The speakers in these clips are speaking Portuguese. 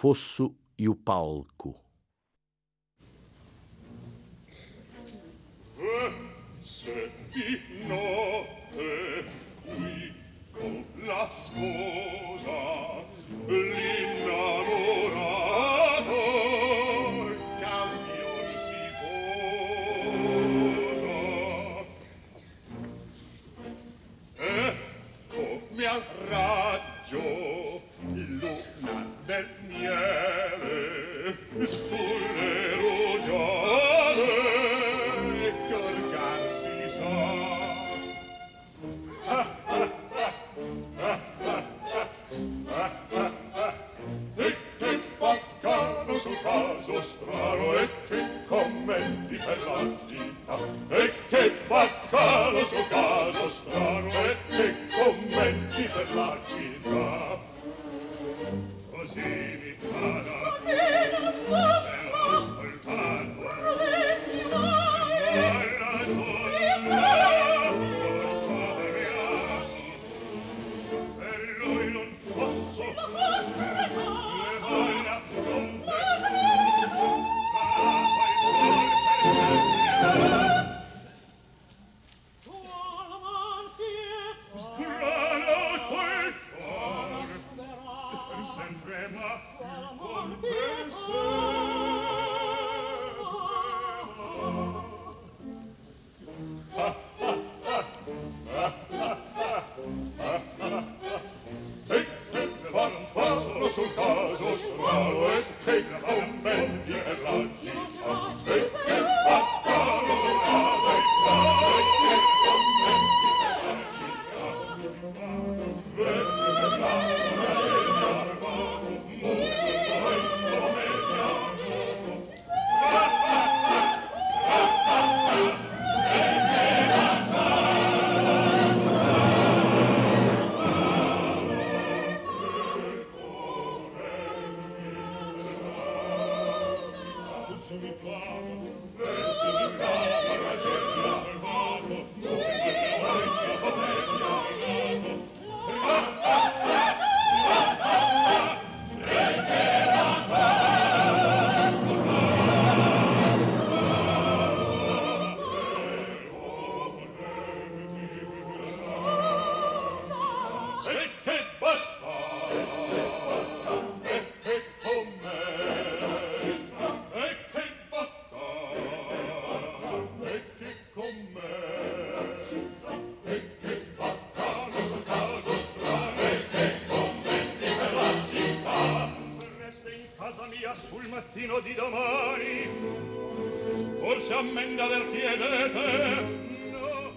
Fosso e o palco.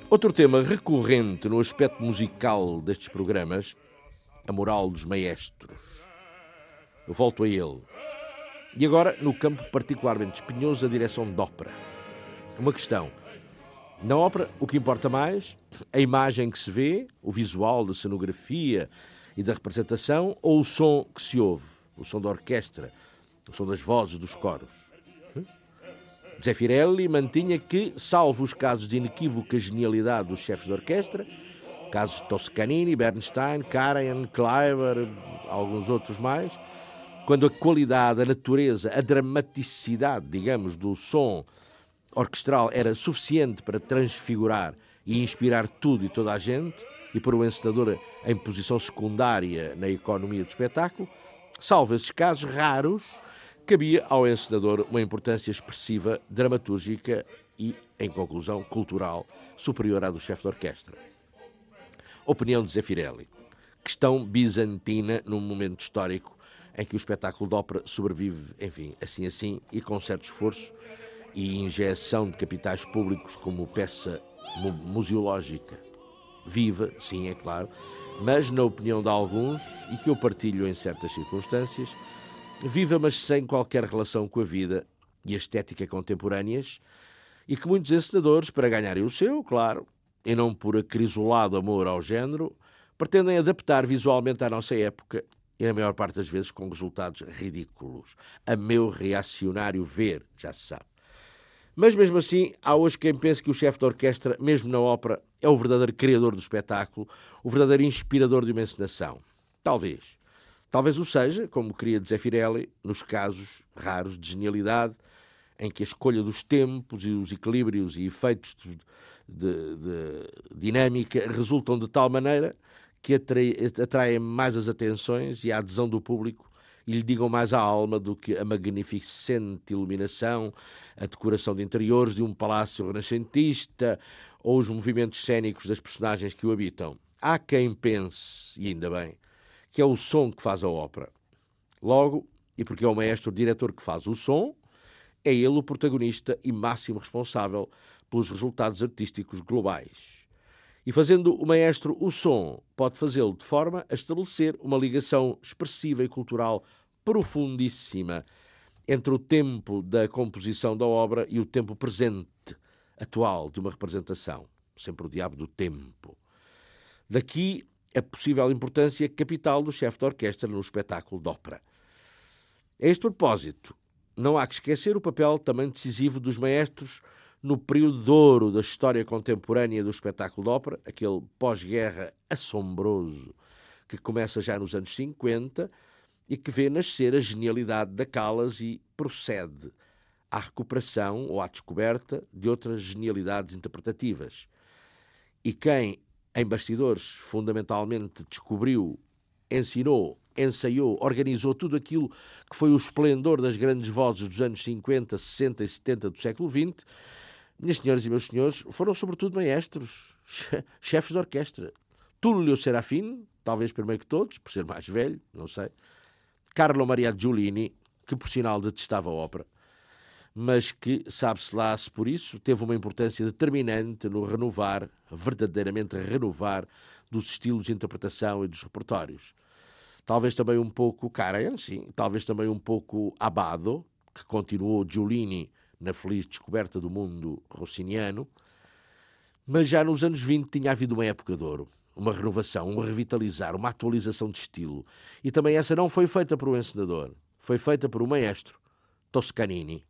Outro tema recorrente no aspecto musical destes programas, a moral dos maestros. Eu volto a ele. E agora, no campo particularmente espinhoso, a direção de ópera. Uma questão. Na ópera, o que importa mais? A imagem que se vê, o visual da cenografia e da representação, ou o som que se ouve? O som da orquestra, o som das vozes dos coros? Zeffirelli mantinha que, salvo os casos de inequívoca genialidade dos chefes de orquestra, casos de Toscanini, Bernstein, Karajan, Kleiber, alguns outros mais, quando a qualidade, a natureza, a dramaticidade, digamos, do som orquestral era suficiente para transfigurar e inspirar tudo e toda a gente, e pôr o encenador em posição secundária na economia do espetáculo, salvo esses casos raros, cabia ao encenador uma importância expressiva, dramatúrgica e, em conclusão, cultural, superior à do chefe de orquestra. Opinião de Zeffirelli. Questão bizantina num momento histórico em que o espetáculo de ópera sobrevive, enfim, assim assim e com certo esforço e injeção de capitais públicos como peça mu- museológica. viva, sim, é claro, mas, na opinião de alguns, e que eu partilho em certas circunstâncias, viva, mas sem qualquer relação com a vida e a estética contemporâneas, e que muitos encenadores, para ganharem o seu, claro, e não por acrisolado amor ao género, pretendem adaptar visualmente à nossa época e, na maior parte das vezes, com resultados ridículos. A meu reacionário ver, já se sabe. Mas mesmo assim, há hoje quem pense que o chefe de orquestra, mesmo na ópera, é o verdadeiro criador do espetáculo, o verdadeiro inspirador de uma encenação. Talvez. Talvez o seja, como queria dizer Firelli, nos casos raros de genialidade, em que a escolha dos tempos e os equilíbrios e efeitos de, de, de dinâmica resultam de tal maneira que atraem mais as atenções e a adesão do público e lhe digam mais à alma do que a magnificente iluminação, a decoração de interiores de um palácio renascentista ou os movimentos cênicos das personagens que o habitam. Há quem pense, e ainda bem, que é o som que faz a ópera. Logo, e porque é o maestro diretor que faz o som, é ele o protagonista e máximo responsável pelos resultados artísticos globais. E fazendo o maestro o som, pode fazê-lo de forma a estabelecer uma ligação expressiva e cultural profundíssima entre o tempo da composição da obra e o tempo presente, atual, de uma representação. Sempre o diabo do tempo. Daqui a possível importância capital do chefe de orquestra no espetáculo de ópera. A este propósito, não há que esquecer o papel também decisivo dos maestros no período de ouro da história contemporânea do espetáculo de ópera, aquele pós-guerra assombroso que começa já nos anos 50 e que vê nascer a genialidade da Callas e procede à recuperação ou à descoberta de outras genialidades interpretativas. E quem, em bastidores, fundamentalmente descobriu, ensinou, ensaiou, organizou tudo aquilo que foi o esplendor das grandes vozes dos anos 50, 60 e 70 do século XX, minhas senhoras e meus senhores, foram sobretudo maestros, chefes de orquestra. Tullio Serafim, talvez primeiro que todos, por ser mais velho, não sei. Carlo Maria Giulini, que por sinal detestava a ópera, mas que, sabe-se lá se por isso, teve uma importância determinante no renovar, verdadeiramente renovar, dos estilos de interpretação e dos repertórios. Talvez também um pouco Karajan, sim, talvez também um pouco Abado, que continuou Giulini na feliz descoberta do mundo rossiniano, mas já nos anos 20 tinha havido uma época de ouro, uma renovação, um revitalizar, uma atualização de estilo. E também essa não foi feita por um encenador, foi feita por um maestro, Toscanini.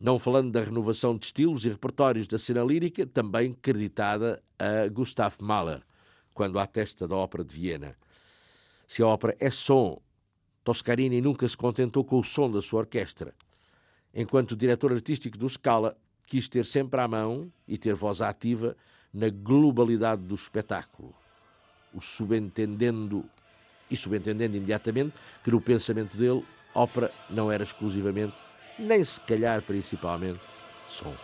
Não falando da renovação de estilos e repertórios da cena lírica, também creditada a Gustav Mahler, quando à testa da Ópera de Viena. Se a ópera é som, Toscanini nunca se contentou com o som da sua orquestra enquanto diretor artístico do Scala, quis ter sempre à mão e ter voz ativa na globalidade do espetáculo, o subentendendo e subentendendo imediatamente que no pensamento dele, ópera não era exclusivamente, nem se calhar principalmente, som.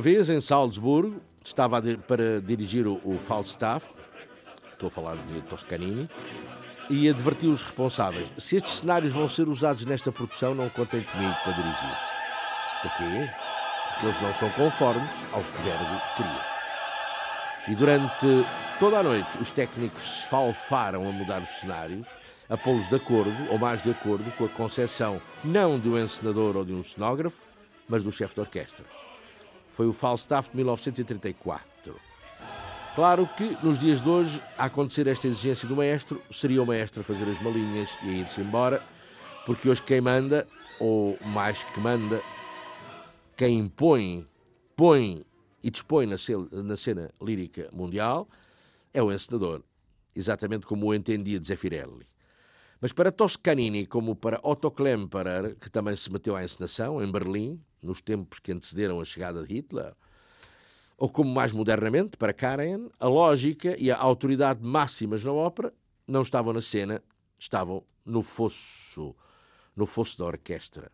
Uma vez em Salzburgo, estava para dirigir o, o Falstaff, estou a falar de Toscanini, e advertiu os responsáveis: se estes cenários vão ser usados nesta produção, não contem comigo para dirigir. Porquê? Porque eles não são conformes ao que Verdi queria. E durante toda a noite os técnicos se esfalfaram a mudar os cenários, a pô-los de acordo, ou mais de acordo, com a concepção não de um encenador ou de um cenógrafo, mas do chefe de orquestra. Foi o Falstaff de 1934. Claro que nos dias de hoje, a acontecer esta exigência do maestro, seria o maestro a fazer as malinhas e a ir-se embora, porque hoje quem manda, ou mais que manda, quem impõe, põe e dispõe na cena lírica mundial, é o encenador, exatamente como o entendia Zeffirelli. Mas para Toscanini, como para Otto Klemperer, que também se meteu à encenação em Berlim, nos tempos que antecederam a chegada de Hitler, ou como mais modernamente, para Karen, a lógica e a autoridade máximas na ópera não estavam na cena, estavam no fosso, no fosso da orquestra.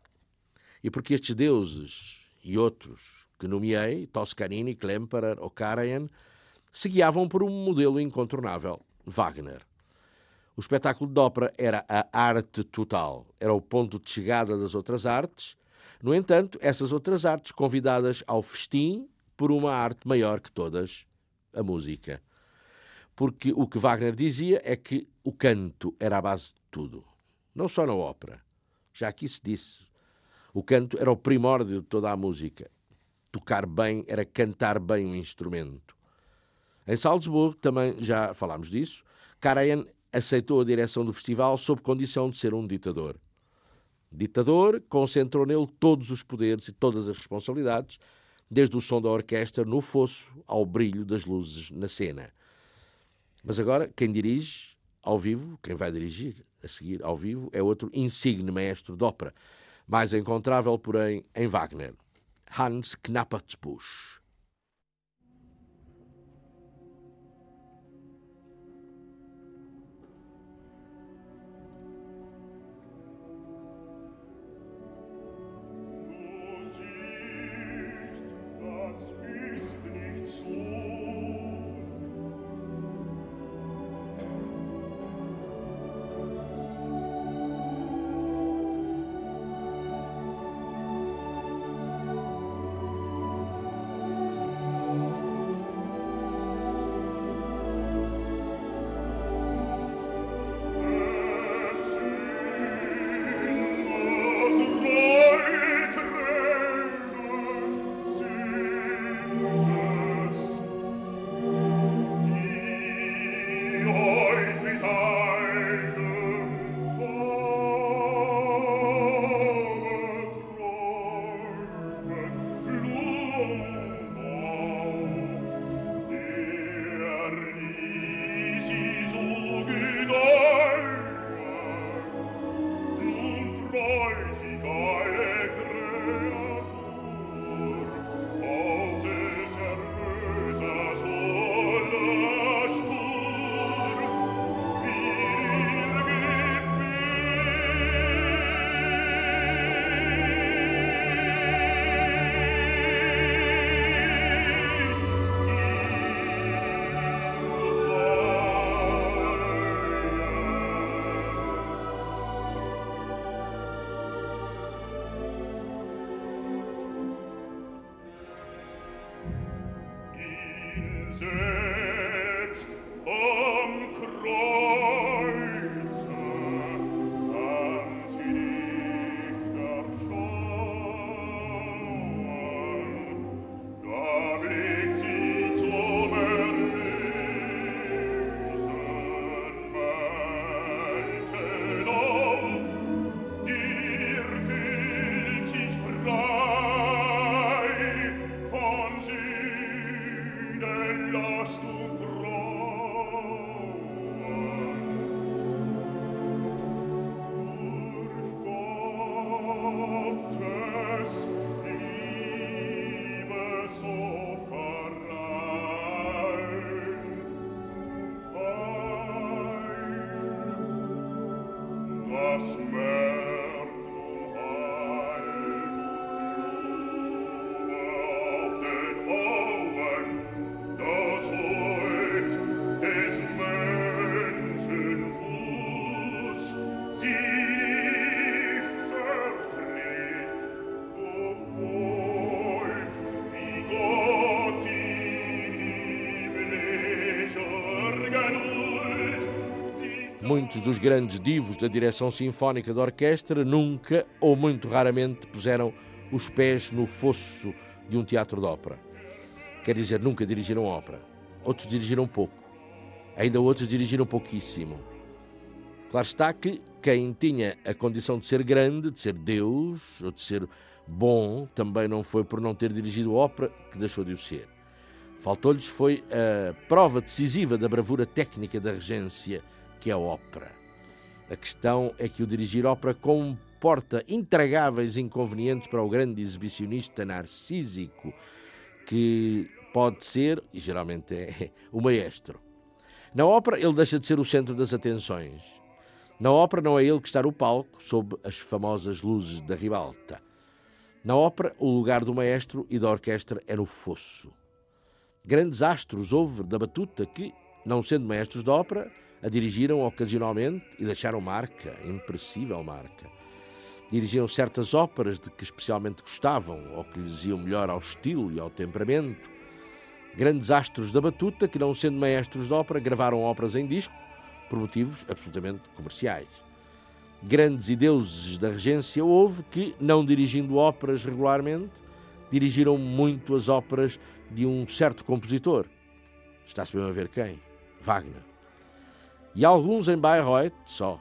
E porque estes deuses e outros que nomeei, Toscanini, Klemperer ou Karajan, se guiavam por um modelo incontornável, Wagner. O espetáculo de ópera era a arte total, era o ponto de chegada das outras artes. No entanto, essas outras artes convidadas ao festim por uma arte maior que todas, a música. Porque o que Wagner dizia é que o canto era a base de tudo, não só na ópera. Já aqui se disse. O canto era o primórdio de toda a música. Tocar bem era cantar bem um instrumento. Em Salzburgo, também já falámos disso, Karajan aceitou a direção do festival sob condição de ser um ditador. Ditador concentrou nele todos os poderes e todas as responsabilidades, desde o som da orquestra no fosso ao brilho das luzes na cena. Mas agora, quem dirige ao vivo, quem vai dirigir a seguir ao vivo, é outro insigne maestro de ópera, mais encontrável, porém, em Wagner, Hans Knappertsbusch. Muitos dos grandes divos da direção sinfónica da orquestra nunca ou muito raramente puseram os pés no fosso de um teatro de ópera. Quer dizer, nunca dirigiram ópera. Outros dirigiram pouco. Ainda outros dirigiram pouquíssimo. Claro está que quem tinha a condição de ser grande, de ser Deus ou de ser bom, também não foi por não ter dirigido ópera que deixou de o ser. Faltou-lhes foi a prova decisiva da bravura técnica da regência, que é a ópera. A questão é que o dirigir ópera comporta intragáveis inconvenientes para o grande exibicionista narcísico, que pode ser, e geralmente é, o maestro. Na ópera, ele deixa de ser o centro das atenções. Na ópera, não é ele que está no palco, sob as famosas luzes da ribalta. Na ópera, o lugar do maestro e da orquestra é no fosso. Grandes astros houve da batuta que, não sendo maestros de ópera, a dirigiram ocasionalmente e deixaram marca, impressível marca. Dirigiram certas óperas de que especialmente gostavam ou que lhes iam melhor ao estilo e ao temperamento. Grandes astros da batuta que, não sendo maestros de ópera, gravaram óperas em disco por motivos absolutamente comerciais. Grandes e deuses da regência houve que, não dirigindo óperas regularmente, dirigiram muito as óperas de um certo compositor. Está-se bem a ver quem? Wagner. E alguns em Bayreuth, só,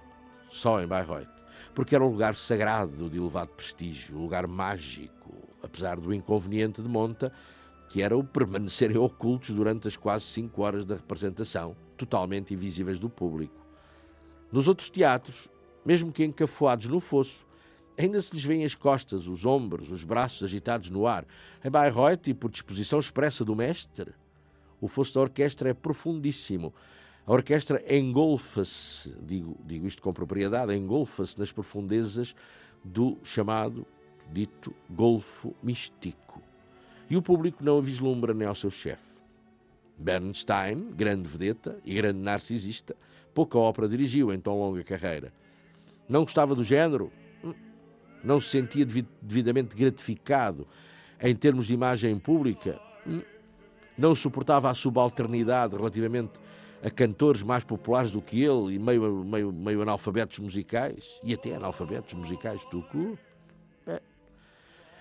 só em Bayreuth, porque era um lugar sagrado de elevado prestígio, um lugar mágico, apesar do inconveniente de monta, que era o permanecerem ocultos durante as quase cinco horas da representação, totalmente invisíveis do público. Nos outros teatros, mesmo que encafuados no fosso, Ainda se lhes vêem as costas, os ombros, os braços agitados no ar. Em Bayreuth, e por disposição expressa do mestre, o fosso da orquestra é profundíssimo. A orquestra engolfa-se, digo, digo isto com propriedade, engolfa-se nas profundezas do chamado, dito, golfo místico. E o público não a vislumbra nem ao seu chefe. Bernstein, grande vedeta e grande narcisista, pouca ópera dirigiu em tão longa carreira. Não gostava do género? não se sentia devidamente gratificado em termos de imagem pública, hum, não suportava a subalternidade relativamente a cantores mais populares do que ele e meio, meio, meio analfabetos musicais, e até analfabetos musicais cu. É.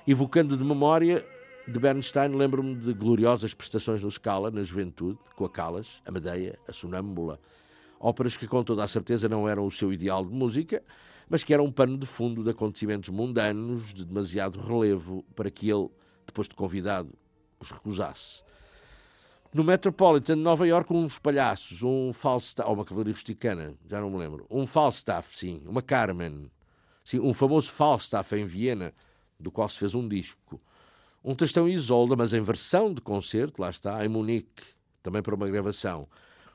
Evocando de memória de Bernstein, lembro-me de gloriosas prestações no Scala, na juventude, com a Calas, a Medeia, a Sonâmbula, óperas que com toda a certeza não eram o seu ideal de música, mas que era um pano de fundo de acontecimentos mundanos de demasiado relevo para que ele, depois de convidado, os recusasse. No Metropolitan de Nova York, uns palhaços, um Falstaff, ou uma cavalaria rusticana, já não me lembro, um Falstaff, sim, uma Carmen, sim, um famoso Falstaff em Viena, do qual se fez um disco. Um textão Isolda, mas em versão de concerto, lá está, em Munique, também para uma gravação.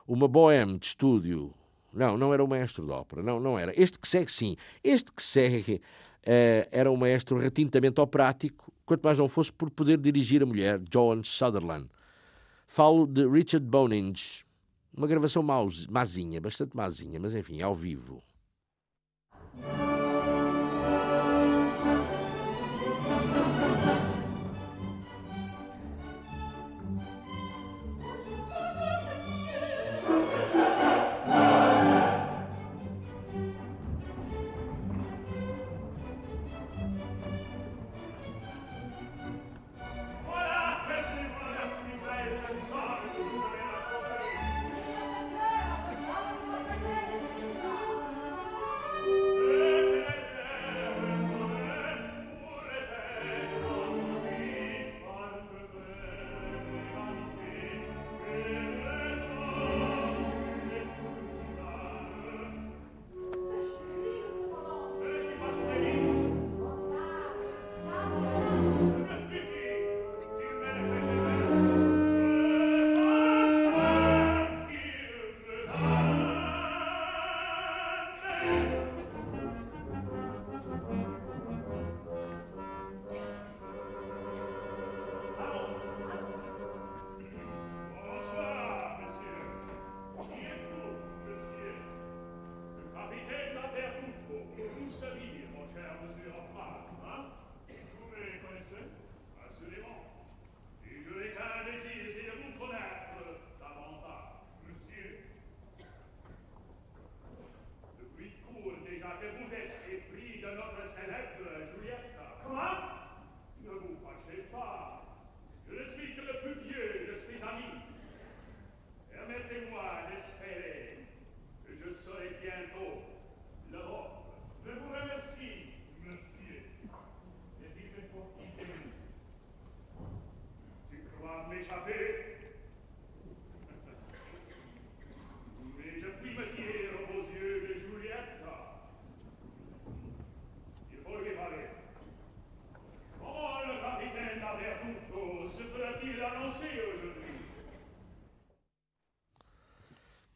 Uma bohème de estúdio, não, não era o maestro de ópera. Não, não era. Este que segue, sim. Este que segue uh, era um maestro retintamente operático, quanto mais não fosse por poder dirigir a mulher, Joan Sutherland. Falo de Richard Boninge. Uma gravação mazinha, bastante mazinha, mas enfim, ao vivo.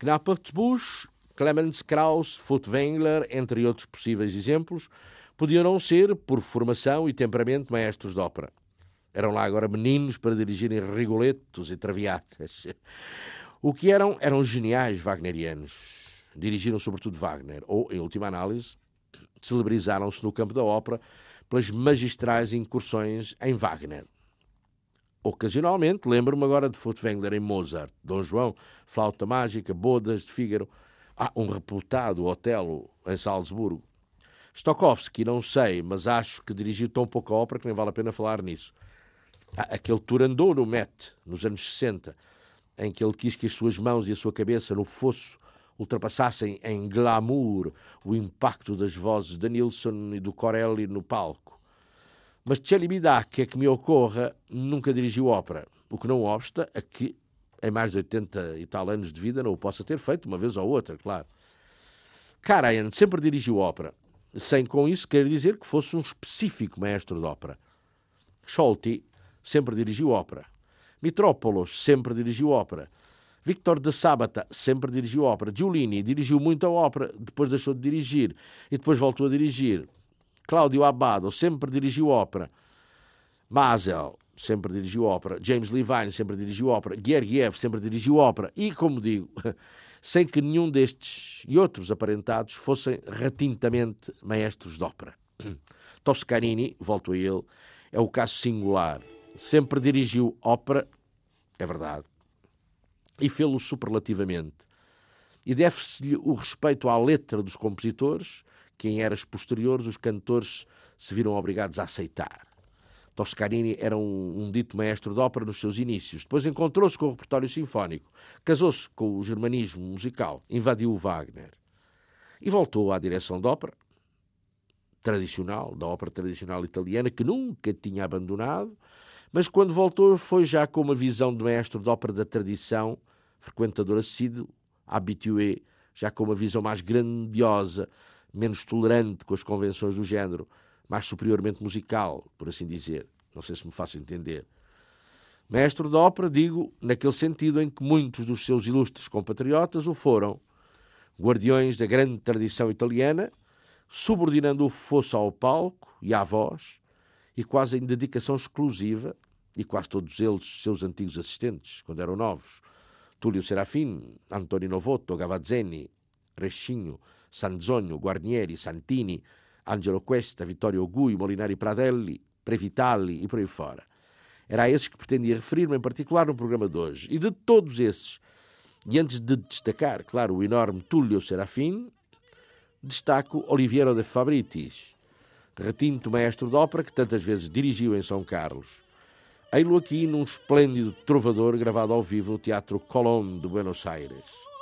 Knappertsbusch, Clemens Krauss, Furtwängler, entre outros possíveis exemplos, podiam não ser, por formação e temperamento, maestros de ópera. Eram lá agora meninos para dirigirem rigoletos e traviatas. O que eram, eram geniais wagnerianos. Dirigiram sobretudo Wagner, ou, em última análise, celebrizaram-se no campo da ópera pelas magistrais incursões em Wagner. Ocasionalmente, lembro-me agora de Furtwängler em Mozart, Dom João, Flauta Mágica, Bodas de Fígaro, ah, um reputado Otelo em Salzburgo. Stokowski, não sei, mas acho que dirigiu tão pouca ópera que nem vale a pena falar nisso. Ah, aquele Turandot no Met, nos anos 60, em que ele quis que as suas mãos e a sua cabeça no fosso ultrapassassem em glamour o impacto das vozes de Nilsson e do Corelli no palco. Mas Celibidac, que é que me ocorra, nunca dirigiu ópera, o que não obsta a que, em mais de 80 e tal anos de vida, não o possa ter feito uma vez ou outra, claro. Karajan sempre dirigiu ópera, sem com isso querer dizer que fosse um específico maestro de ópera. Scholti sempre dirigiu ópera. Mitrópolos sempre dirigiu ópera. Victor de Sabata sempre dirigiu ópera. Giulini dirigiu muita ópera, depois deixou de dirigir e depois voltou a dirigir. Cláudio Abbado sempre dirigiu ópera. Mazel sempre dirigiu ópera. James Levine sempre dirigiu ópera. Gergiev sempre dirigiu ópera. E, como digo, sem que nenhum destes e outros aparentados fossem retintamente maestros de ópera. Toscanini, volto a ele, é o caso singular. Sempre dirigiu ópera, é verdade, e fê-lo superlativamente. E deve-se-lhe o respeito à letra dos compositores que em eras posteriores os cantores se viram obrigados a aceitar. Toscanini era um, um, dito maestro de ópera nos seus inícios. Depois encontrou-se com o repertório sinfónico, casou-se com o germanismo musical, invadiu o Wagner e voltou à direção de ópera tradicional, da ópera tradicional italiana, que nunca tinha abandonado, mas quando voltou foi já com uma visão de maestro de ópera da tradição, frequentador assíduo, habitué, já com uma visão mais grandiosa menos tolerante com as convenções do género, mais superiormente musical, por assim dizer. Não sei se me faço entender. Mestre de ópera, digo, naquele sentido em que muitos dos seus ilustres compatriotas o foram, guardiões da grande tradição italiana, subordinando o fosso ao palco e à voz, e quase em dedicação exclusiva, e quase todos eles seus antigos assistentes, quando eram novos, Tullio Serafim, Antonio Novotto, Gavazzeni, Rechinho, Sanzogno, Guarnieri, Santini, Angelo Cuesta, Vittorio Gui, Molinari Pradelli, Previtali e por aí fora. Era a esses que pretendia referir-me em particular no programa de hoje. E de todos esses, e antes de destacar, claro, o enorme Tullio Serafim, destaco Oliviero de Fabritis, retinto maestro de ópera que tantas vezes dirigiu em São Carlos. Ei-lo aqui num esplêndido trovador gravado ao vivo no Teatro Colón de Buenos Aires.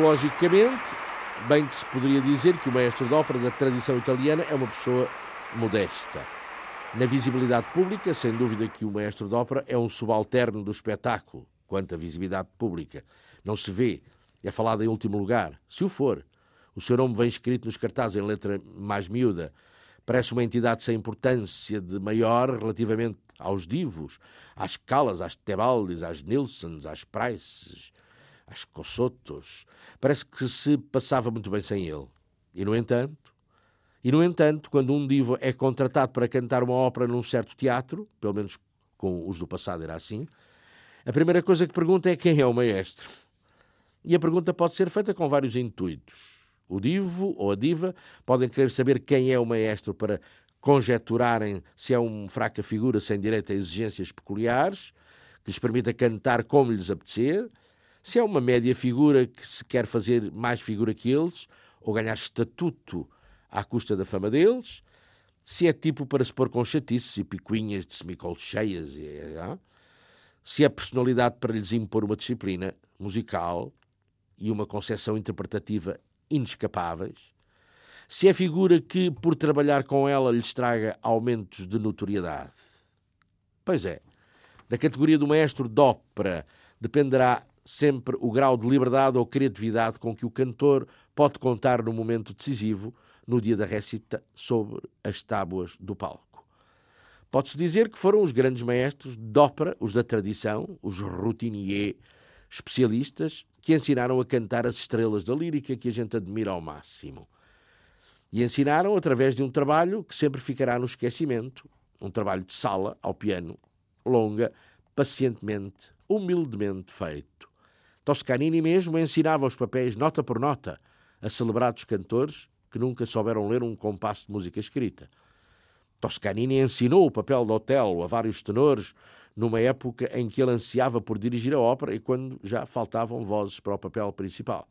Tipologicamente, bem que se poderia dizer que o maestro de ópera da tradição italiana é uma pessoa modesta. Na visibilidade pública, sem dúvida que o maestro de ópera é um subalterno do espetáculo, quanto à visibilidade pública. Não se vê, é falado em último lugar. Se o for, o seu nome vem escrito nos cartazes em letra mais miúda. Parece uma entidade sem importância de maior relativamente aos divos, às Calas, às Tebaldis, às Nilsons, às Prices, às Cossotos. Parece que se passava muito bem sem ele. E, no entanto, e, no entanto, quando um divo é contratado para cantar uma ópera num certo teatro, pelo menos com os do passado era assim, a primeira coisa que pergunta é quem é o maestro. E a pergunta pode ser feita com vários intuitos. O divo ou a diva podem querer saber quem é o maestro para conjeturarem se é uma fraca figura sem direito a exigências peculiares, que lhes permita cantar como lhes apetecer, se é uma média figura que se quer fazer mais figura que eles, ou ganhar estatuto à custa da fama deles, se é tipo para se pôr com chatices e picuinhas de semicolos cheias, e, é, se é personalidade para lhes impor uma disciplina musical e uma concepção interpretativa inescapáveis, se é figura que, por trabalhar com ela, lhes traga aumentos de notoriedade. Pois é, da categoria do maestro de ópera dependerá sempre o grau de liberdade ou criatividade com que o cantor pode contar no momento decisivo, no dia da récita, sobre as tábuas do palco. Pode-se dizer que foram os grandes maestros de ópera, os da tradição, os routiniers, especialistas, que ensinaram a cantar as estrelas da lírica que a gente admira ao máximo. E ensinaram através de um trabalho que sempre ficará no esquecimento, um trabalho de sala ao piano, longa, pacientemente, humildemente feito. Toscanini mesmo ensinava os papéis nota por nota a celebrados cantores que nunca souberam ler um compasso de música escrita. Toscanini ensinou o papel de Otelo a vários tenores numa época em que ele ansiava por dirigir a ópera e quando já faltavam vozes para o papel principal.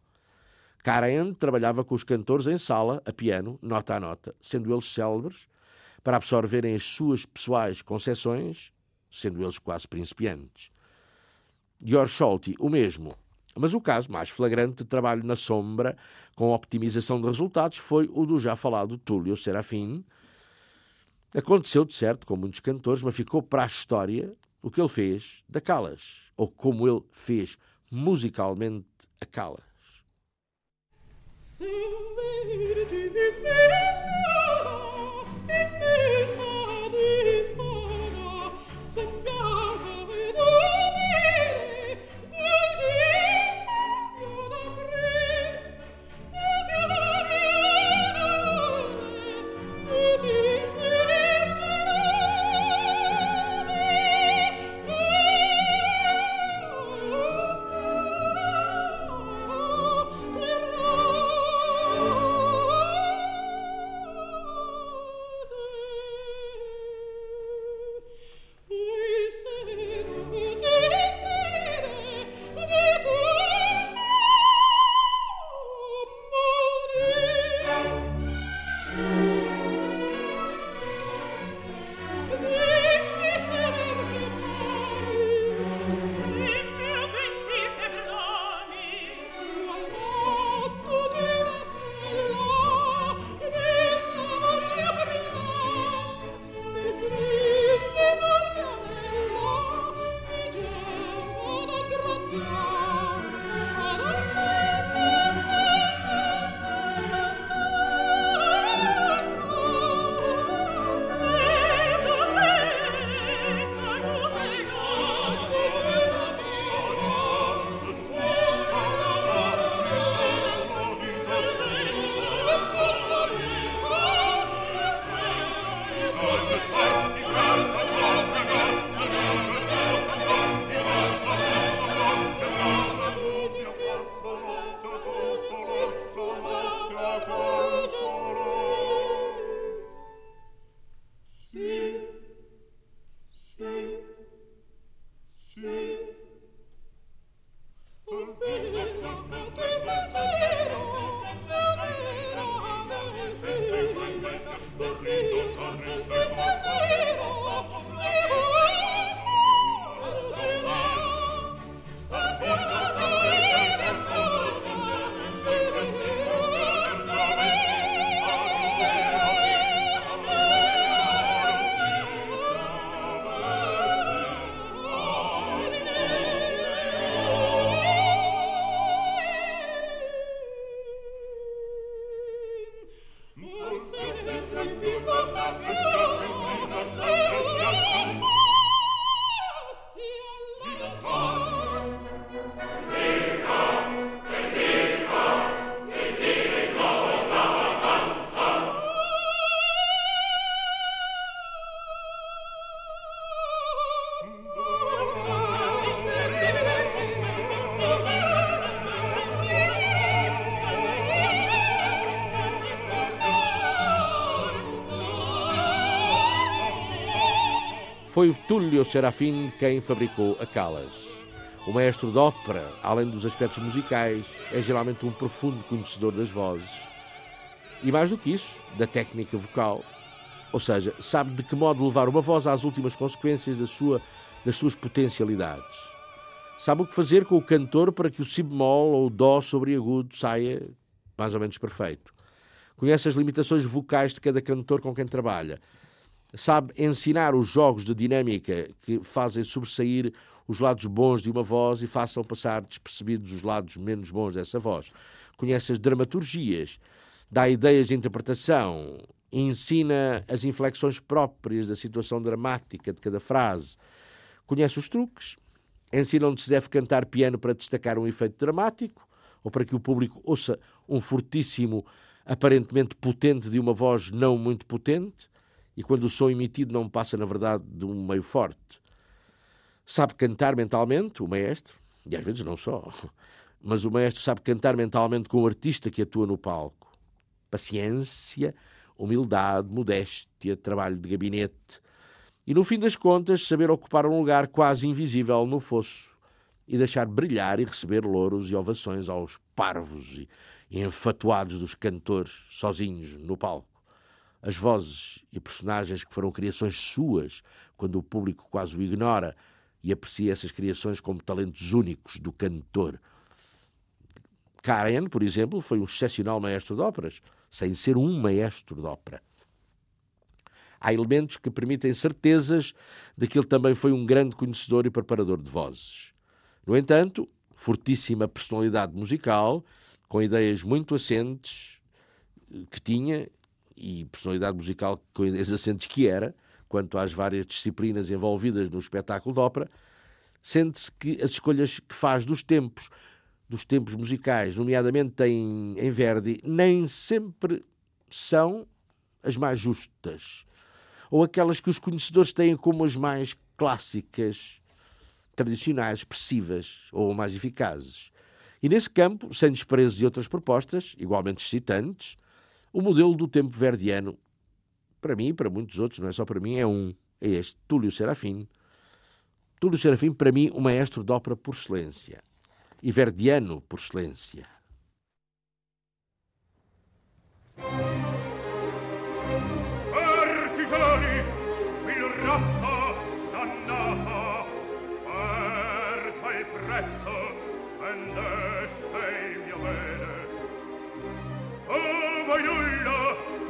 Karajan trabalhava com os cantores em sala, a piano, nota a nota, sendo eles célebres, para absorverem as suas pessoais concessões, sendo eles quase principiantes. Georg Scholti, o mesmo. Mas o caso mais flagrante de trabalho na sombra, com optimização de resultados, foi o do já falado Túlio Serafim. Aconteceu, de certo, com muitos cantores, mas ficou para a história o que ele fez da Calas, ou como ele fez musicalmente a Calas. Foi Túlio Serafim quem fabricou a Calas. O maestro de ópera, além dos aspectos musicais, é geralmente um profundo conhecedor das vozes e, mais do que isso, da técnica vocal. Ou seja, sabe de que modo levar uma voz às últimas consequências da sua, das suas potencialidades. Sabe o que fazer com o cantor para que o si bemol ou o dó sobre agudo saia mais ou menos perfeito. Conhece as limitações vocais de cada cantor com quem trabalha sabe ensinar os jogos de dinâmica que fazem sobressair os lados bons de uma voz e façam passar despercebidos os lados menos bons dessa voz. Conhece as dramaturgias, dá ideias de interpretação, ensina as inflexões próprias da situação dramática de cada frase. Conhece os truques, ensina onde se deve cantar piano para destacar um efeito dramático ou para que o público ouça um fortíssimo, aparentemente potente de uma voz não muito potente e quando o som emitido não passa, na verdade, de um meio forte. Sabe cantar mentalmente, o maestro, e às vezes não só, mas o maestro sabe cantar mentalmente com o artista que atua no palco. Paciência, humildade, modéstia, trabalho de gabinete e, no fim das contas, saber ocupar um lugar quase invisível no fosso e deixar brilhar e receber louros e ovações aos parvos e enfatuados dos cantores sozinhos no palco as vozes e personagens que foram criações suas, quando o público quase o ignora e aprecia essas criações como talentos únicos do cantor. Karen, por exemplo, foi um excepcional maestro de óperas, sem ser um maestro de ópera. Há elementos que permitem certezas de que ele também foi um grande conhecedor e preparador de vozes. No entanto, fortíssima personalidade musical, com ideias muito assentes que tinha e personalidade musical com assentes que era, quanto às várias disciplinas envolvidas no espetáculo de ópera, sente-se que as escolhas que faz dos tempos, dos tempos musicais, nomeadamente em, em Verdi, nem sempre são as mais justas, ou aquelas que os conhecedores têm como as mais clássicas, tradicionais, expressivas ou mais eficazes. E nesse campo, sem desprezo de outras propostas, igualmente excitantes, o modelo do tempo verdiano, para mim e para muitos outros, não é só para mim, é um. É este, Túlio Serafim. Túlio Serafim, para mim, um maestro de ópera por excelência. E verdiano por excelência.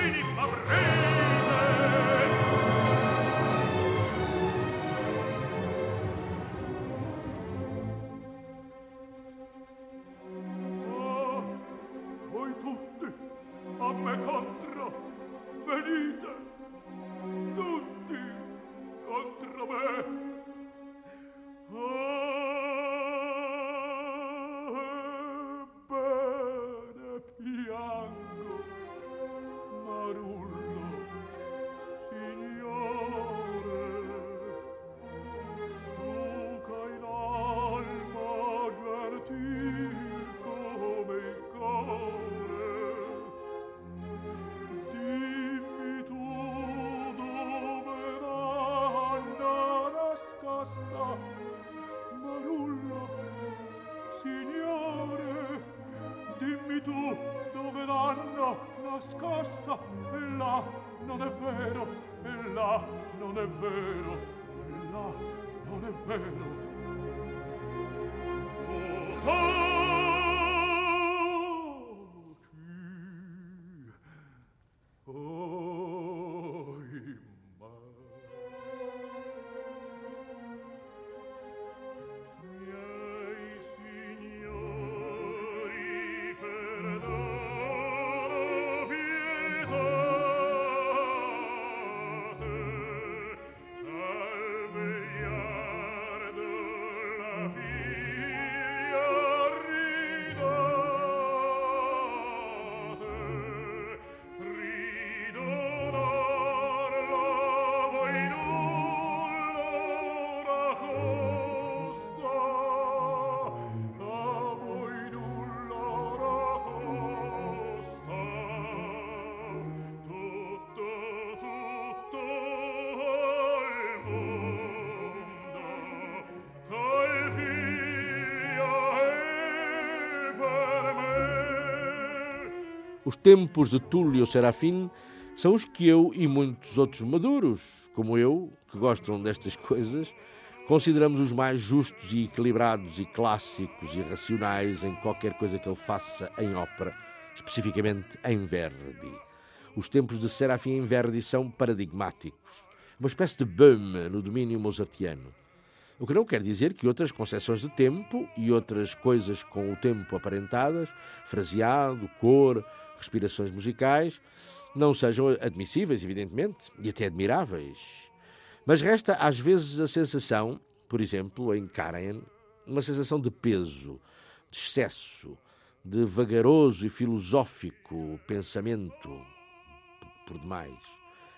Mancini Fabregas. non è vero, quella non è vero. Tutto! Os tempos de Túlio Serafim são os que eu e muitos outros maduros, como eu, que gostam destas coisas, consideramos os mais justos e equilibrados e clássicos e racionais em qualquer coisa que ele faça em ópera, especificamente em Verdi. Os tempos de Serafim em Verdi são paradigmáticos, uma espécie de boom no domínio mozartiano. O que não quer dizer que outras concepções de tempo e outras coisas com o tempo aparentadas, fraseado, cor, respirações musicais, não sejam admissíveis, evidentemente, e até admiráveis. Mas resta às vezes a sensação, por exemplo, em Karen, uma sensação de peso, de excesso, de vagaroso e filosófico pensamento por demais.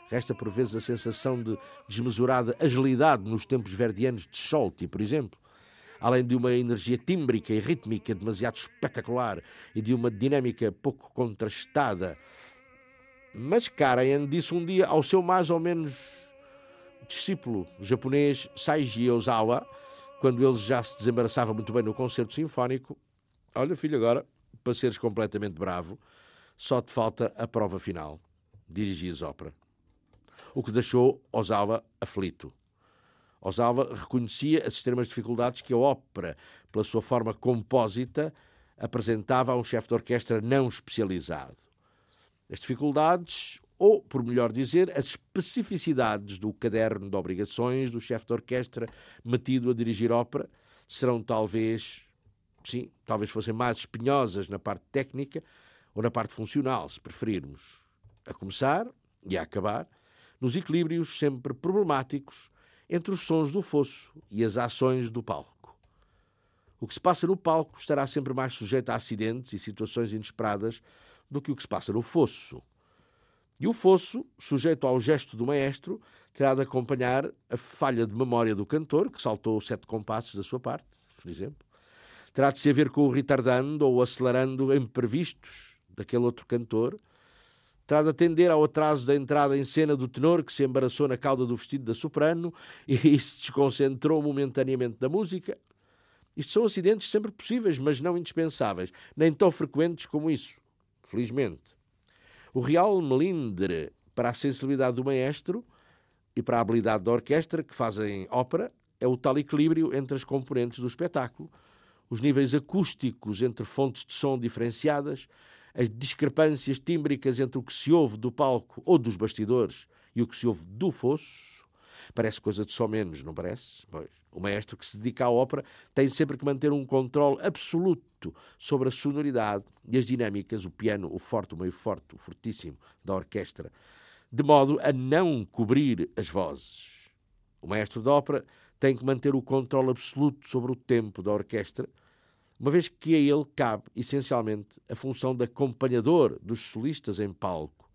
Resta por vezes a sensação de desmesurada agilidade nos tempos verdianos de Scholti, por exemplo, além de uma energia tímbrica e rítmica demasiado espetacular e de uma dinâmica pouco contrastada. Mas Karajan disse um dia ao seu mais ou menos discípulo japonês Saiji Ozawa, quando ele já se desembaraçava muito bem no concerto sinfónico: Olha, filho, agora, para seres completamente bravo, só te falta a prova final. Dirigis ópera. O que deixou Ozawa aflito. Osalva reconhecia as extremas dificuldades que a ópera, pela sua forma compósita, apresentava a um chefe de orquestra não especializado. As dificuldades, ou, por melhor dizer, as especificidades do caderno de obrigações do chefe de orquestra metido a dirigir ópera, serão talvez, sim, talvez fossem mais espinhosas na parte técnica ou na parte funcional, se preferirmos. A começar e a acabar, nos equilíbrios sempre problemáticos entre os sons do fosso e as ações do palco. O que se passa no palco estará sempre mais sujeito a acidentes e situações inesperadas do que o que se passa no fosso. E o fosso, sujeito ao gesto do maestro, terá de acompanhar a falha de memória do cantor, que saltou sete compassos da sua parte, por exemplo. Terá de se haver com o retardando ou acelerando imprevistos daquele outro cantor, terá de atender ao atraso da entrada em cena do tenor que se embaraçou na cauda do vestido da soprano e se desconcentrou momentaneamente da música. Isto são acidentes sempre possíveis, mas não indispensáveis, nem tão frequentes como isso, felizmente. O real melindre para a sensibilidade do maestro e para a habilidade da orquestra que fazem ópera é o tal equilíbrio entre as componentes do espetáculo, os níveis acústicos entre fontes de som diferenciadas, as discrepâncias tímbricas entre o que se ouve do palco ou dos bastidores e o que se ouve do fosso, parece coisa de só menos, não parece? Pois. O maestro que se dedica à ópera tem sempre que manter um controle absoluto sobre a sonoridade e as dinâmicas, o piano, o forte, o meio forte, o fortíssimo da orquestra, de modo a não cobrir as vozes. O maestro da ópera tem que manter o controle absoluto sobre o tempo da orquestra uma vez que a ele cabe, essencialmente, a função de acompanhador dos solistas em palco,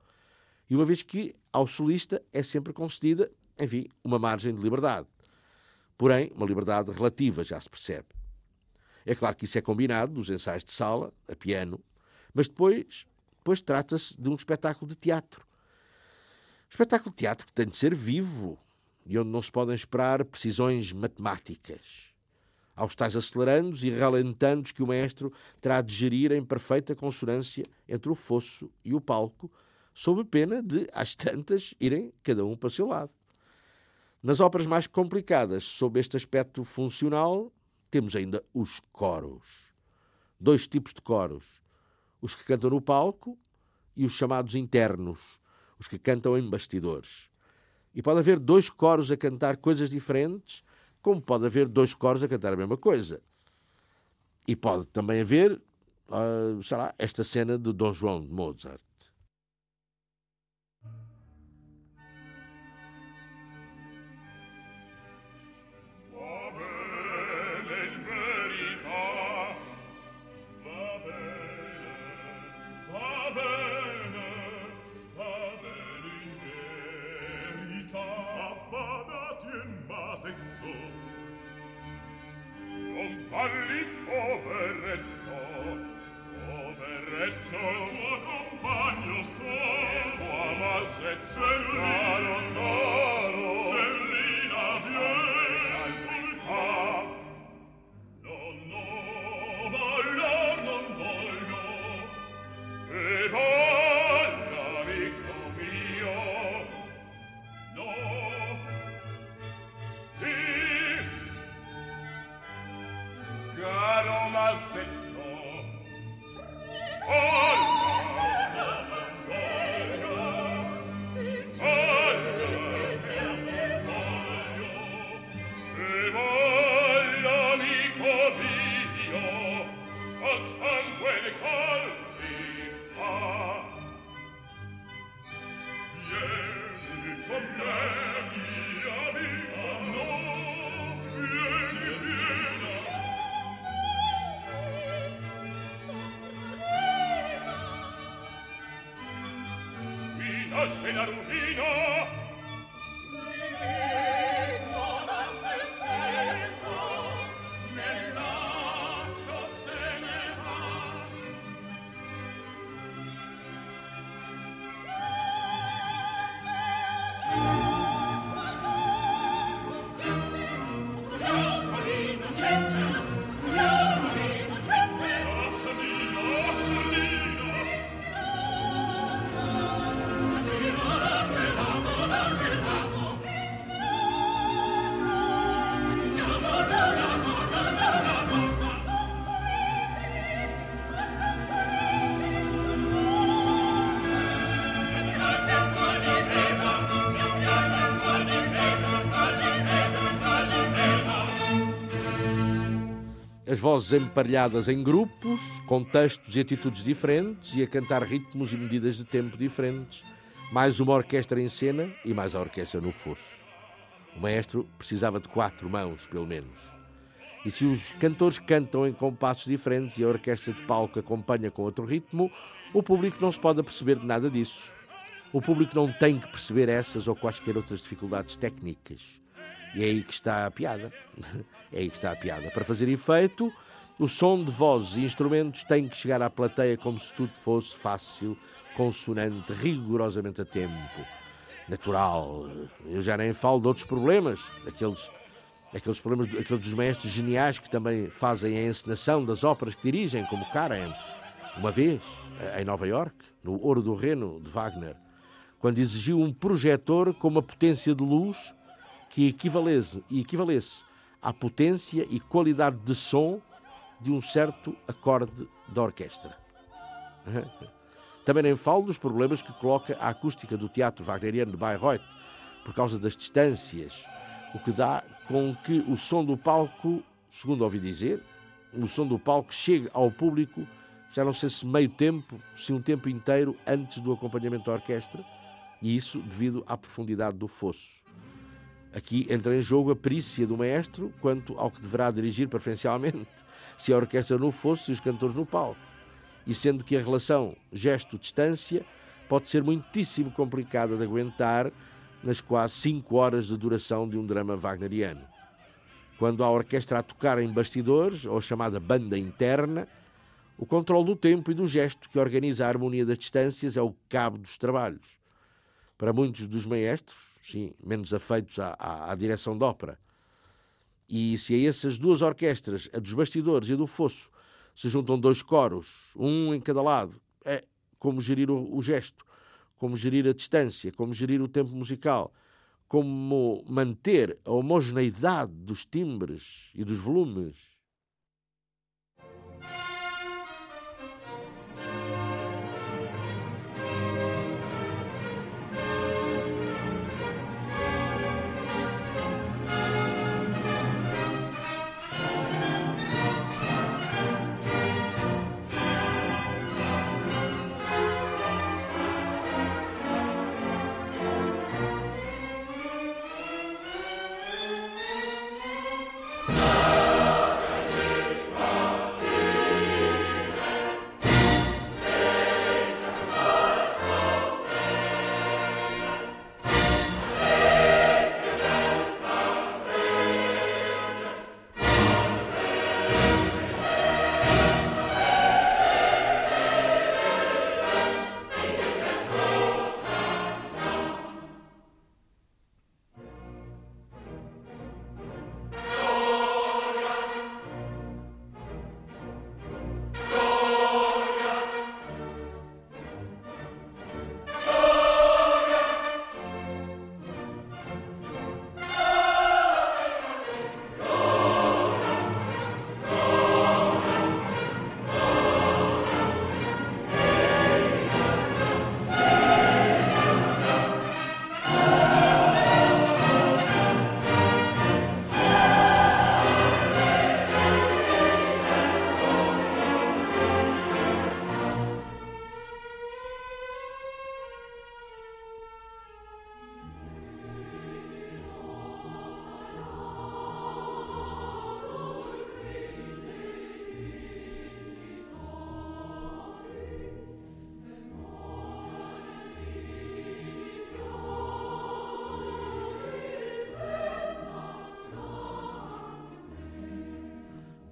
e uma vez que ao solista é sempre concedida, enfim, uma margem de liberdade. Porém, uma liberdade relativa, já se percebe. É claro que isso é combinado nos ensaios de sala, a piano, mas depois, depois trata-se de um espetáculo de teatro. Espetáculo de teatro que tem de ser vivo e onde não se podem esperar precisões matemáticas aos tais acelerandos e ralentandos que o maestro terá de gerir em perfeita consonância entre o fosso e o palco, sob pena de, às tantas, irem cada um para o seu lado. Nas óperas mais complicadas, sob este aspecto funcional, temos ainda os coros. Dois tipos de coros: os que cantam no palco e os chamados internos, os que cantam em bastidores. E pode haver dois coros a cantar coisas diferentes, como pode haver dois coros a cantar a mesma coisa. E pode também haver, uh, sei lá, esta cena do Dom João de Mozart. Vozes emparelhadas em grupos, com textos e atitudes diferentes e a cantar ritmos e medidas de tempo diferentes, mais uma orquestra em cena e mais a orquestra no fosso. O maestro precisava de quatro mãos, pelo menos. E se os cantores cantam em compassos diferentes e a orquestra de palco acompanha com outro ritmo, o público não se pode aperceber de nada disso. O público não tem que perceber essas ou quaisquer outras dificuldades técnicas. E é aí que está a piada. É aí que está a piada. Para fazer efeito, o som de vozes e instrumentos tem que chegar à plateia como se tudo fosse fácil, consonante, rigorosamente a tempo. Natural. Eu já nem falo de outros problemas, aqueles, aqueles problemas aqueles dos maestros geniais que também fazem a encenação das óperas que dirigem, como Karen, uma vez, em Nova York, no Ouro do Reno, de Wagner, quando exigiu um projetor com uma potência de luz que equivalesse, equivalesse à potência e qualidade de som de um certo acorde da orquestra. Também nem falo dos problemas que coloca a acústica do teatro wagneriano de Bayreuth, por causa das distâncias, o que dá com que o som do palco, segundo ouvi dizer, o som do palco chegue ao público, já não sei se meio tempo, se um tempo inteiro antes do acompanhamento da orquestra, e isso devido à profundidade do fosso. Aqui entra em jogo a perícia do maestro quanto ao que deverá dirigir preferencialmente, se a orquestra no fosso e os cantores no palco. E sendo que a relação gesto-distância pode ser muitíssimo complicada de aguentar nas quase cinco horas de duração de um drama wagneriano. Quando há a orquestra a tocar em bastidores, ou chamada banda interna, o controle do tempo e do gesto que organiza a harmonia das distâncias é o cabo dos trabalhos. Para muitos dos maestros, sim, menos afeitos à, à, à direção de ópera. E se a essas duas orquestras, a dos bastidores e a do fosso, se juntam dois coros, um em cada lado, é como gerir o, o gesto, como gerir a distância, como gerir o tempo musical, como manter a homogeneidade dos timbres e dos volumes.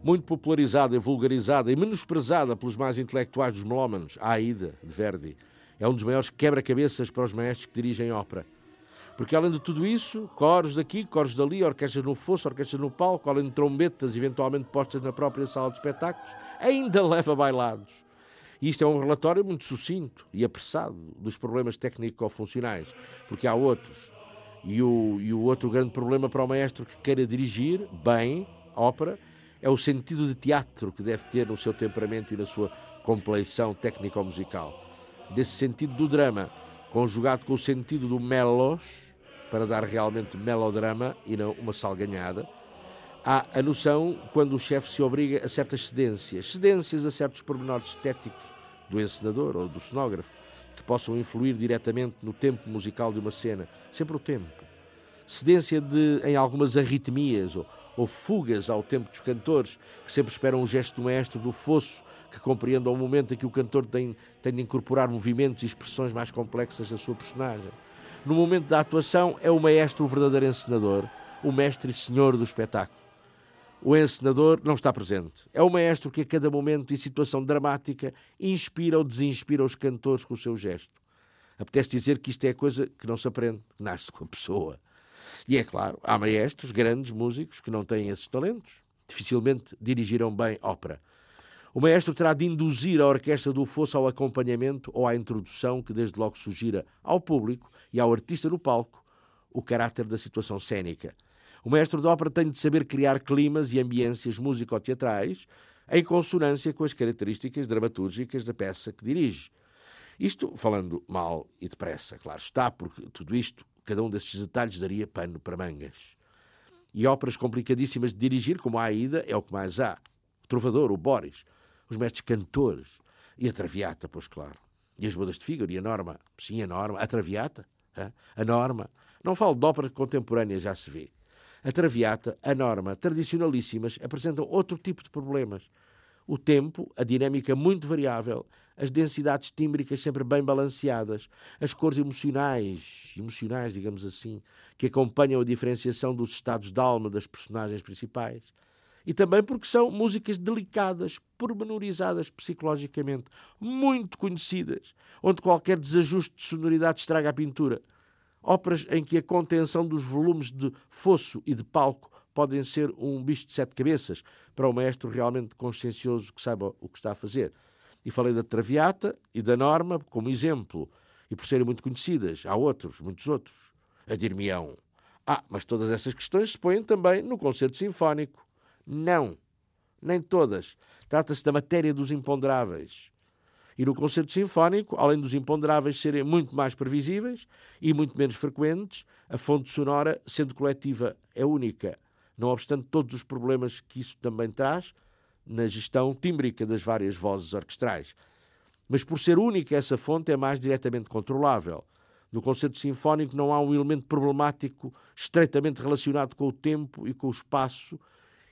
Muito popularizada e vulgarizada e menosprezada pelos mais intelectuais dos melómanos, a Aida, de Verdi. É um dos maiores quebra-cabeças para os maestros que dirigem ópera. Porque, além de tudo isso, coros daqui, coros dali, orquestras no fosso, orquestras no palco, além de trombetas eventualmente postas na própria sala de espetáculos, ainda leva bailados. E isto é um relatório muito sucinto e apressado dos problemas técnico-funcionais, porque há outros. E o, e o outro grande problema para o maestro que queira dirigir bem ópera é o sentido de teatro que deve ter no seu temperamento e na sua compleição técnico-musical. Desse sentido do drama, conjugado com o sentido do melos, para dar realmente melodrama e não uma salganhada, há a noção quando o chefe se obriga a certas cedências, cedências a certos pormenores estéticos do encenador ou do cenógrafo, que possam influir diretamente no tempo musical de uma cena, sempre o tempo. Cedência de, em algumas arritmias ou, ou fugas ao tempo dos cantores, que sempre esperam um gesto do maestro do fosso, que compreendam o momento em que o cantor tem, tem de incorporar movimentos e expressões mais complexas da sua personagem. No momento da atuação, é o maestro o verdadeiro encenador, o mestre e senhor do espetáculo. O encenador não está presente. É o maestro que, a cada momento e situação dramática, inspira ou desinspira os cantores com o seu gesto. Apetece dizer que isto é coisa que não se aprende, nasce com a pessoa. E é claro, há maestros, grandes músicos, que não têm esses talentos. Dificilmente dirigirão bem ópera. O maestro terá de induzir a orquestra do fosso ao acompanhamento ou à introdução que desde logo sugira ao público e ao artista no palco o caráter da situação cênica. O maestro de ópera tem de saber criar climas e ambiências músico-teatrais em consonância com as características dramatúrgicas da peça que dirige. Isto falando mal e depressa, claro está, porque tudo isto Cada um destes detalhes daria pano para mangas. E óperas complicadíssimas de dirigir, como a Aida, é o que mais há. O Trovador, o Boris, os mestres cantores e a Traviata, pois claro. E as bodas de Fígaro e a Norma. Sim, a Norma. A Traviata. A Norma. Não falo de ópera contemporânea, já se vê. A Traviata, a Norma, tradicionalíssimas, apresentam outro tipo de problemas. O tempo, a dinâmica muito variável, as densidades tímbricas sempre bem balanceadas, as cores emocionais, emocionais, digamos assim, que acompanham a diferenciação dos estados de alma das personagens principais. E também porque são músicas delicadas, pormenorizadas psicologicamente, muito conhecidas, onde qualquer desajuste de sonoridade estraga a pintura. Óperas em que a contenção dos volumes de fosso e de palco podem ser um bicho de sete cabeças para o maestro realmente consciencioso que saiba o que está a fazer. E falei da Traviata e da Norma como exemplo. e por serem muito conhecidas. Há outros, muitos outros. A dir-me-ão. Ah, mas todas essas questões se põem também no concerto sinfónico. Não, nem todas. Trata-se da matéria dos imponderáveis. E no concerto sinfónico, além dos imponderáveis serem muito mais previsíveis e muito menos frequentes, a fonte sonora, sendo coletiva, é única, não obstante todos os problemas que isso também traz na gestão tímbrica das várias vozes orquestrais. Mas por ser única, essa fonte é mais diretamente controlável. No concerto sinfónico não há um elemento problemático estreitamente relacionado com o tempo e com o espaço,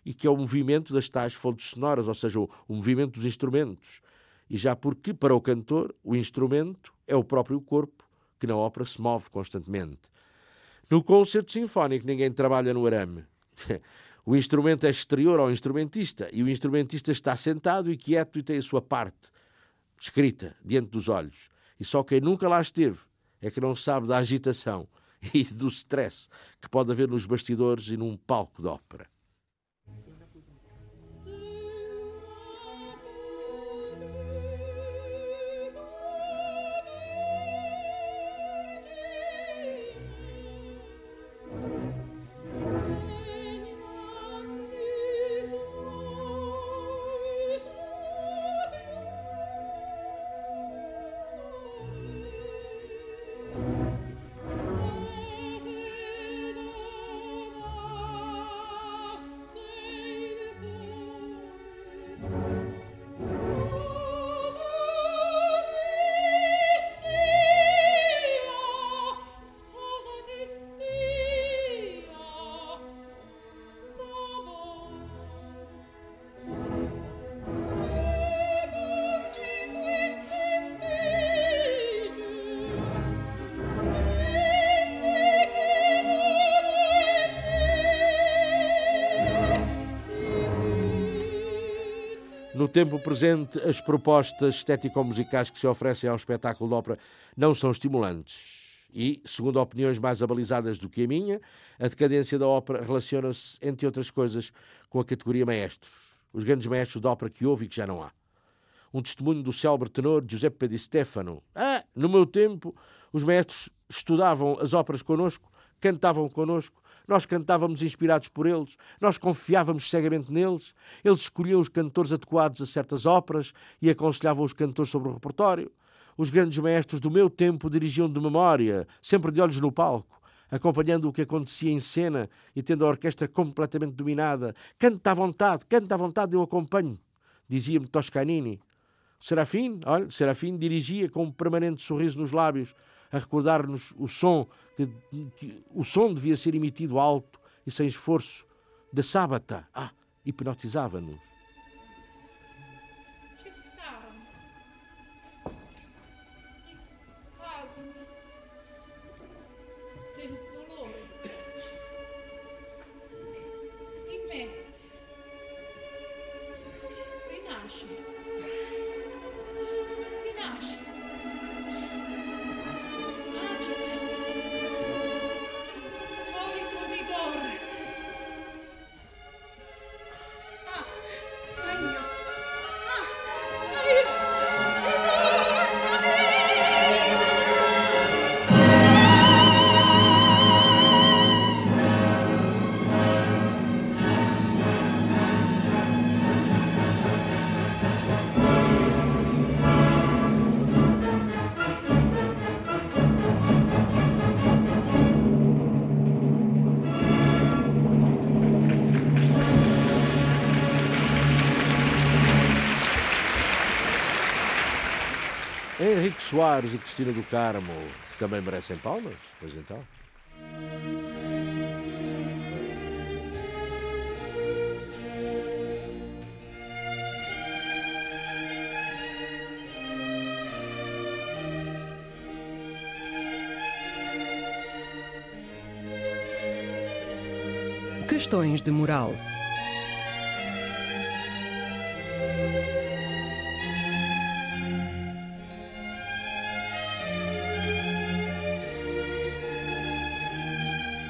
e que é o movimento das tais fontes sonoras, ou seja, o, movimento dos instrumentos. E já porque, para o cantor, o instrumento é o próprio corpo, que na ópera se move constantemente. No concerto sinfónico ninguém trabalha no arame. O instrumento é exterior ao instrumentista e o instrumentista está sentado e quieto e tem a sua parte escrita diante dos olhos. E só quem nunca lá esteve é que não sabe da agitação e do stress que pode haver nos bastidores e num palco de ópera. Tempo presente, as propostas estético-musicais que se oferecem ao espetáculo de ópera não são estimulantes. E, segundo opiniões mais abalizadas do que a minha, a decadência da ópera relaciona-se, entre outras coisas, com a categoria maestros, os grandes maestros da ópera que houve e que já não há. Um testemunho do célebre tenor Giuseppe Di Stefano. Ah, no meu tempo, os maestros estudavam as óperas connosco, cantavam connosco, nós cantávamos inspirados por eles, nós confiávamos cegamente neles, eles escolhiam os cantores adequados a certas óperas e aconselhavam os cantores sobre o repertório. Os grandes maestros do meu tempo dirigiam de memória, sempre de olhos no palco, acompanhando o que acontecia em cena e tendo a orquestra completamente dominada. Canta à vontade, canta à vontade, eu acompanho, dizia-me Toscanini. Serafim, olha, Serafim dirigia com um permanente sorriso nos lábios, a recordar-nos o som, que, que, o som devia ser emitido alto e sem esforço, da sábata. Ah, hipnotizava-nos. Soares e Cristina do Carmo também merecem palmas? Pois então. Questões de moral.